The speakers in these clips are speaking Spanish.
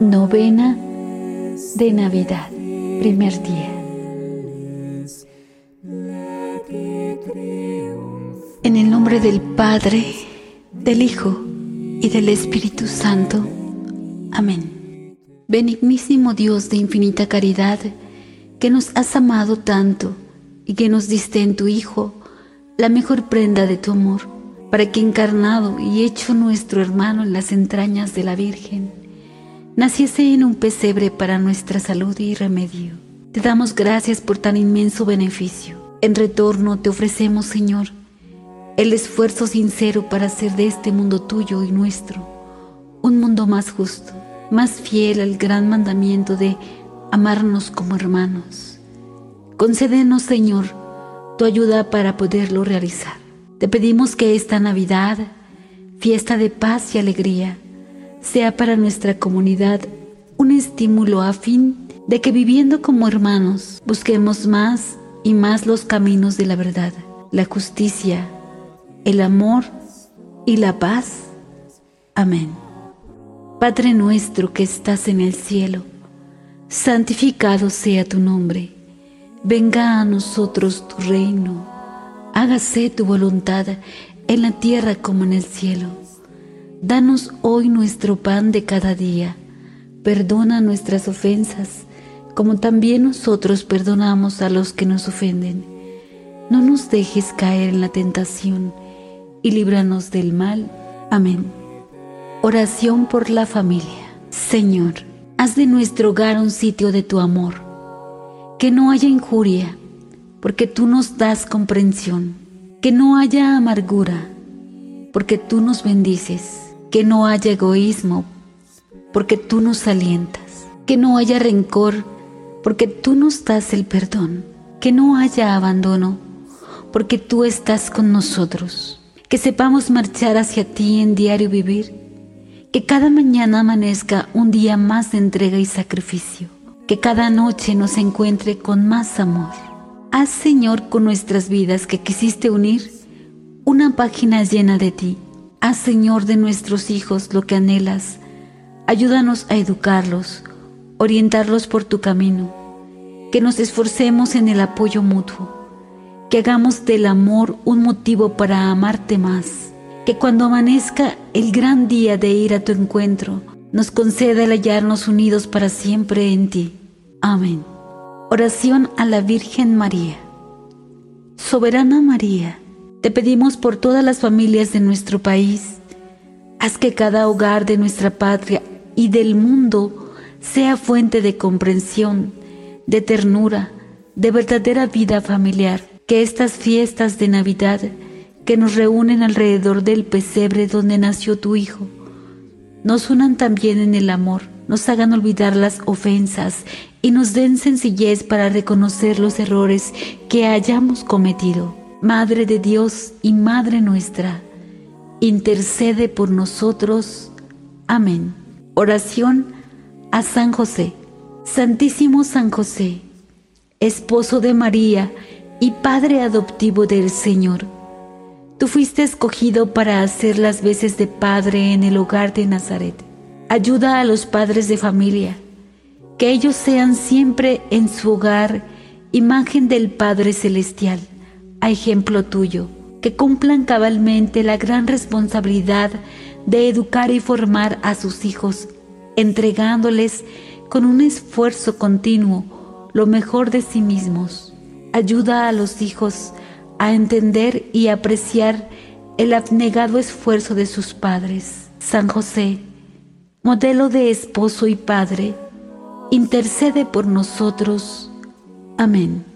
Novena de Navidad, primer día. En el nombre del Padre, del Hijo y del Espíritu Santo. Amén. Benignísimo Dios de infinita caridad, que nos has amado tanto y que nos diste en tu Hijo la mejor prenda de tu amor, para que encarnado y hecho nuestro hermano en las entrañas de la Virgen, naciese en un pesebre para nuestra salud y remedio. Te damos gracias por tan inmenso beneficio. En retorno te ofrecemos, Señor, el esfuerzo sincero para hacer de este mundo tuyo y nuestro un mundo más justo, más fiel al gran mandamiento de amarnos como hermanos. Concédenos, Señor, tu ayuda para poderlo realizar. Te pedimos que esta Navidad, fiesta de paz y alegría, sea para nuestra comunidad un estímulo a fin de que viviendo como hermanos busquemos más y más los caminos de la verdad, la justicia, el amor y la paz. Amén. Padre nuestro que estás en el cielo, santificado sea tu nombre, venga a nosotros tu reino, hágase tu voluntad en la tierra como en el cielo. Danos hoy nuestro pan de cada día. Perdona nuestras ofensas, como también nosotros perdonamos a los que nos ofenden. No nos dejes caer en la tentación y líbranos del mal. Amén. Oración por la familia. Señor, haz de nuestro hogar un sitio de tu amor. Que no haya injuria, porque tú nos das comprensión. Que no haya amargura, porque tú nos bendices que no haya egoísmo, porque tú nos alientas, que no haya rencor, porque tú nos das el perdón, que no haya abandono, porque tú estás con nosotros, que sepamos marchar hacia ti en diario vivir, que cada mañana amanezca un día más de entrega y sacrificio, que cada noche nos encuentre con más amor. Haz, Señor, con nuestras vidas que quisiste unir una página llena de ti Haz, Señor, de nuestros hijos lo que anhelas. Ayúdanos a educarlos, orientarlos por tu camino. Que nos esforcemos en el apoyo mutuo. Que hagamos del amor un motivo para amarte más. Que cuando amanezca el gran día de ir a tu encuentro, nos conceda el hallarnos unidos para siempre en ti. Amén. Oración a la Virgen María. Soberana María, te pedimos por todas las familias de nuestro país. Haz que cada hogar de nuestra patria y del mundo sea fuente de comprensión, de ternura, de verdadera vida familiar. Que estas fiestas de Navidad que nos reúnen alrededor del pesebre donde nació tu Hijo, nos unan también en el amor, nos hagan olvidar las ofensas y nos den sencillez para reconocer los errores que hayamos cometido. Madre de Dios y Madre nuestra, intercede por nosotros. Amén. Oración a San José. Santísimo San José, esposo de María y Padre adoptivo del Señor, tú fuiste escogido para hacer las veces de Padre en el hogar de Nazaret. Ayuda a los padres de familia, que ellos sean siempre en su hogar imagen del Padre Celestial a ejemplo tuyo, que cumplan cabalmente la gran responsabilidad de educar y formar a sus hijos, entregándoles con un esfuerzo continuo lo mejor de sí mismos. Ayuda a los hijos a entender y apreciar el abnegado esfuerzo de sus padres. San José, modelo de esposo y padre, intercede por nosotros. Amén.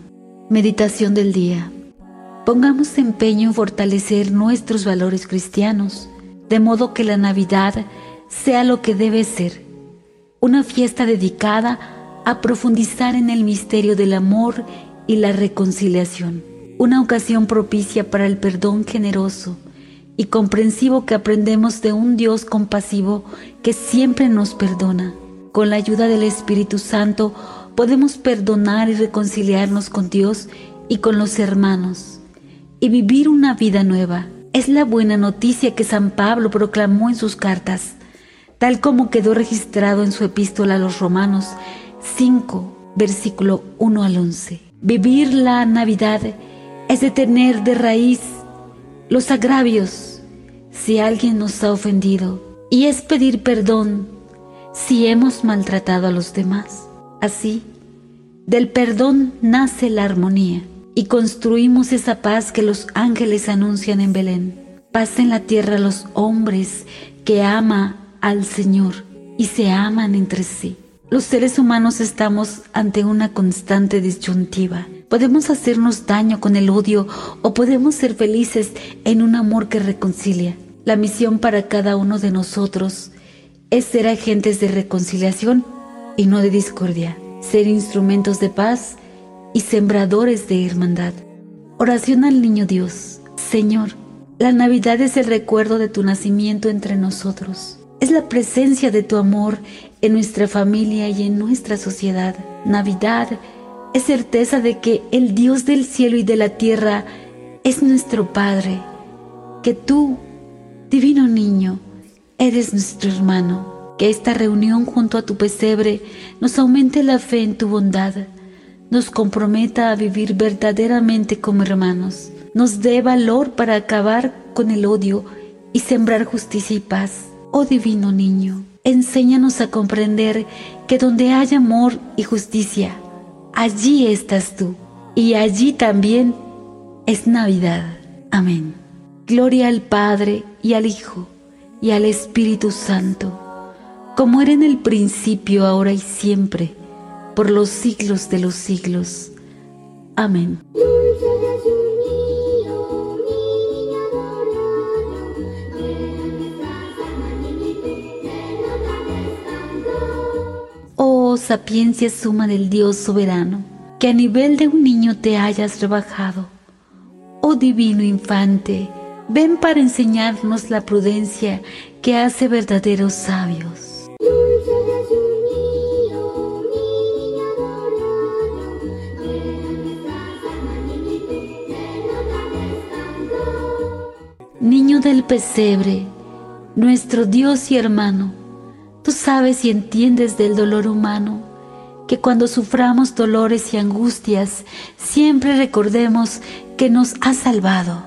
Meditación del día. Pongamos empeño en fortalecer nuestros valores cristianos, de modo que la Navidad sea lo que debe ser, una fiesta dedicada a profundizar en el misterio del amor y la reconciliación, una ocasión propicia para el perdón generoso y comprensivo que aprendemos de un Dios compasivo que siempre nos perdona. Con la ayuda del Espíritu Santo podemos perdonar y reconciliarnos con Dios y con los hermanos y vivir una vida nueva. Es la buena noticia que San Pablo proclamó en sus cartas, tal como quedó registrado en su epístola a los Romanos 5, versículo 1 al 11. Vivir la Navidad es detener de raíz los agravios si alguien nos ha ofendido y es pedir perdón si hemos maltratado a los demás. Así, del perdón nace la armonía y construimos esa paz que los ángeles anuncian en Belén. Paz en la tierra a los hombres que ama al Señor y se aman entre sí. Los seres humanos estamos ante una constante disyuntiva. Podemos hacernos daño con el odio o podemos ser felices en un amor que reconcilia. La misión para cada uno de nosotros es ser agentes de reconciliación y no de discordia, ser instrumentos de paz y sembradores de hermandad. Oración al Niño Dios. Señor, la Navidad es el recuerdo de tu nacimiento entre nosotros. Es la presencia de tu amor en nuestra familia y en nuestra sociedad. Navidad es certeza de que el Dios del cielo y de la tierra es nuestro Padre, que tú, divino niño, eres nuestro hermano. Que esta reunión junto a tu pesebre nos aumente la fe en tu bondad, nos comprometa a vivir verdaderamente como hermanos, nos dé valor para acabar con el odio y sembrar justicia y paz Oh divino niño, enséñanos a comprender que donde hay amor y justicia, allí estás tú y allí también es Navidad. Amén. Gloria al Padre y al Hijo y al Espíritu Santo, como era en el principio, ahora y siempre, por los siglos de los siglos. Amén. sapiencia suma del Dios soberano, que a nivel de un niño te hayas rebajado. Oh divino infante, ven para enseñarnos la prudencia que hace verdaderos sabios. Niño del pesebre, nuestro Dios y hermano, Tú sabes y entiendes del dolor humano, que cuando suframos dolores y angustias, siempre recordemos que nos ha salvado.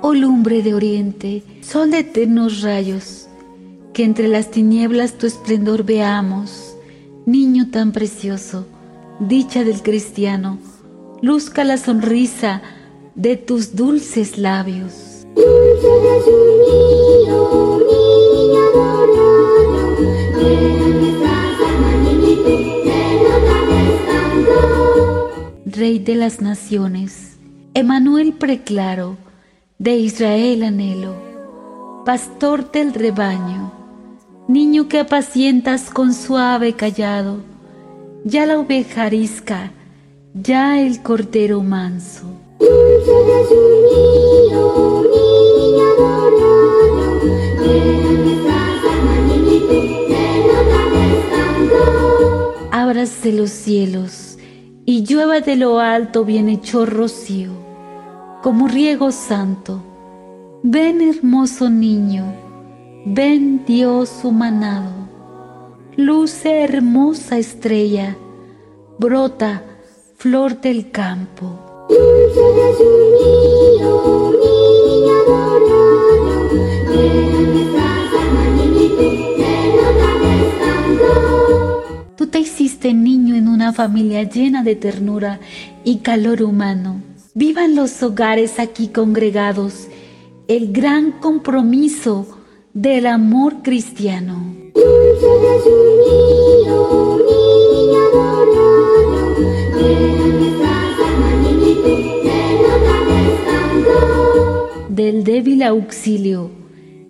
Oh lumbre de oriente, sol de eternos rayos, que entre las tinieblas tu esplendor veamos, niño tan precioso dicha del cristiano, luzca la sonrisa de tus dulces labios. Rey de las naciones, Emanuel preclaro, de Israel anhelo, pastor del rebaño, niño que apacientas con suave callado, ya la oveja arisca, ya el cordero manso. Ábrase los cielos y llueva de lo alto hecho rocío, como riego santo. Ven hermoso niño, ven Dios humanado luce hermosa estrella, brota flor del campo. Tú te hiciste niño en una familia llena de ternura y calor humano. Vivan los hogares aquí congregados el gran compromiso del amor cristiano. Del débil auxilio,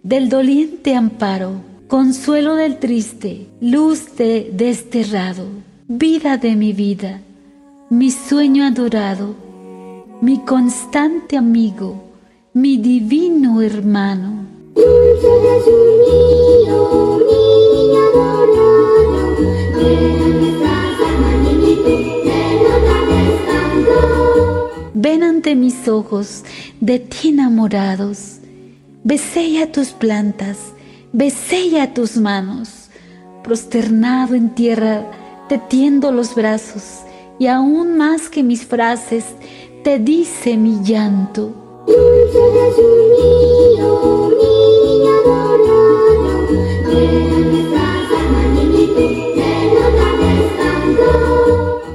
del doliente amparo, consuelo del triste, luz de desterrado, vida de mi vida, mi sueño adorado, mi constante amigo, mi divino hermano. Ven ante mis ojos de ti enamorados, besella tus plantas, besella tus manos, prosternado en tierra, te tiendo los brazos, y aún más que mis frases, te dice mi llanto.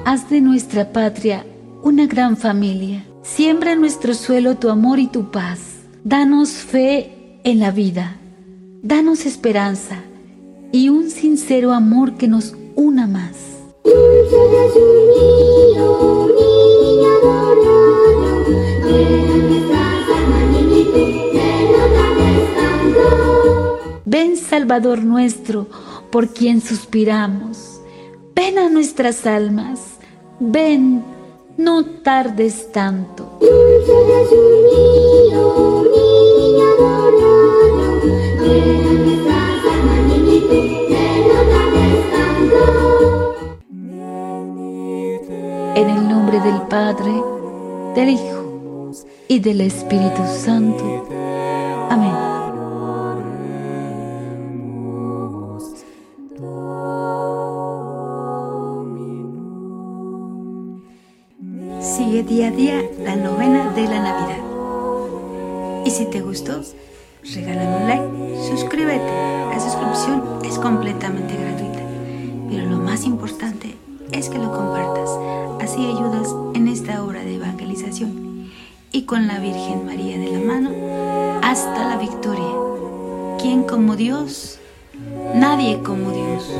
Haz de nuestra patria una gran familia. Siembra en nuestro suelo tu amor y tu paz. Danos fe en la vida. Danos esperanza y un sincero amor que nos una más. Ven Salvador nuestro, por quien suspiramos. Ven a nuestras almas. Ven, no tardes tanto. En el nombre del Padre, del Hijo y del Espíritu Santo. Amén. Sigue día a día la novena de la Navidad. Y si te gustó, regálame un like, suscríbete. La suscripción es completamente gratuita. Pero lo más importante Con la Virgen María de la mano, hasta la victoria. ¿Quién como Dios? Nadie como Dios.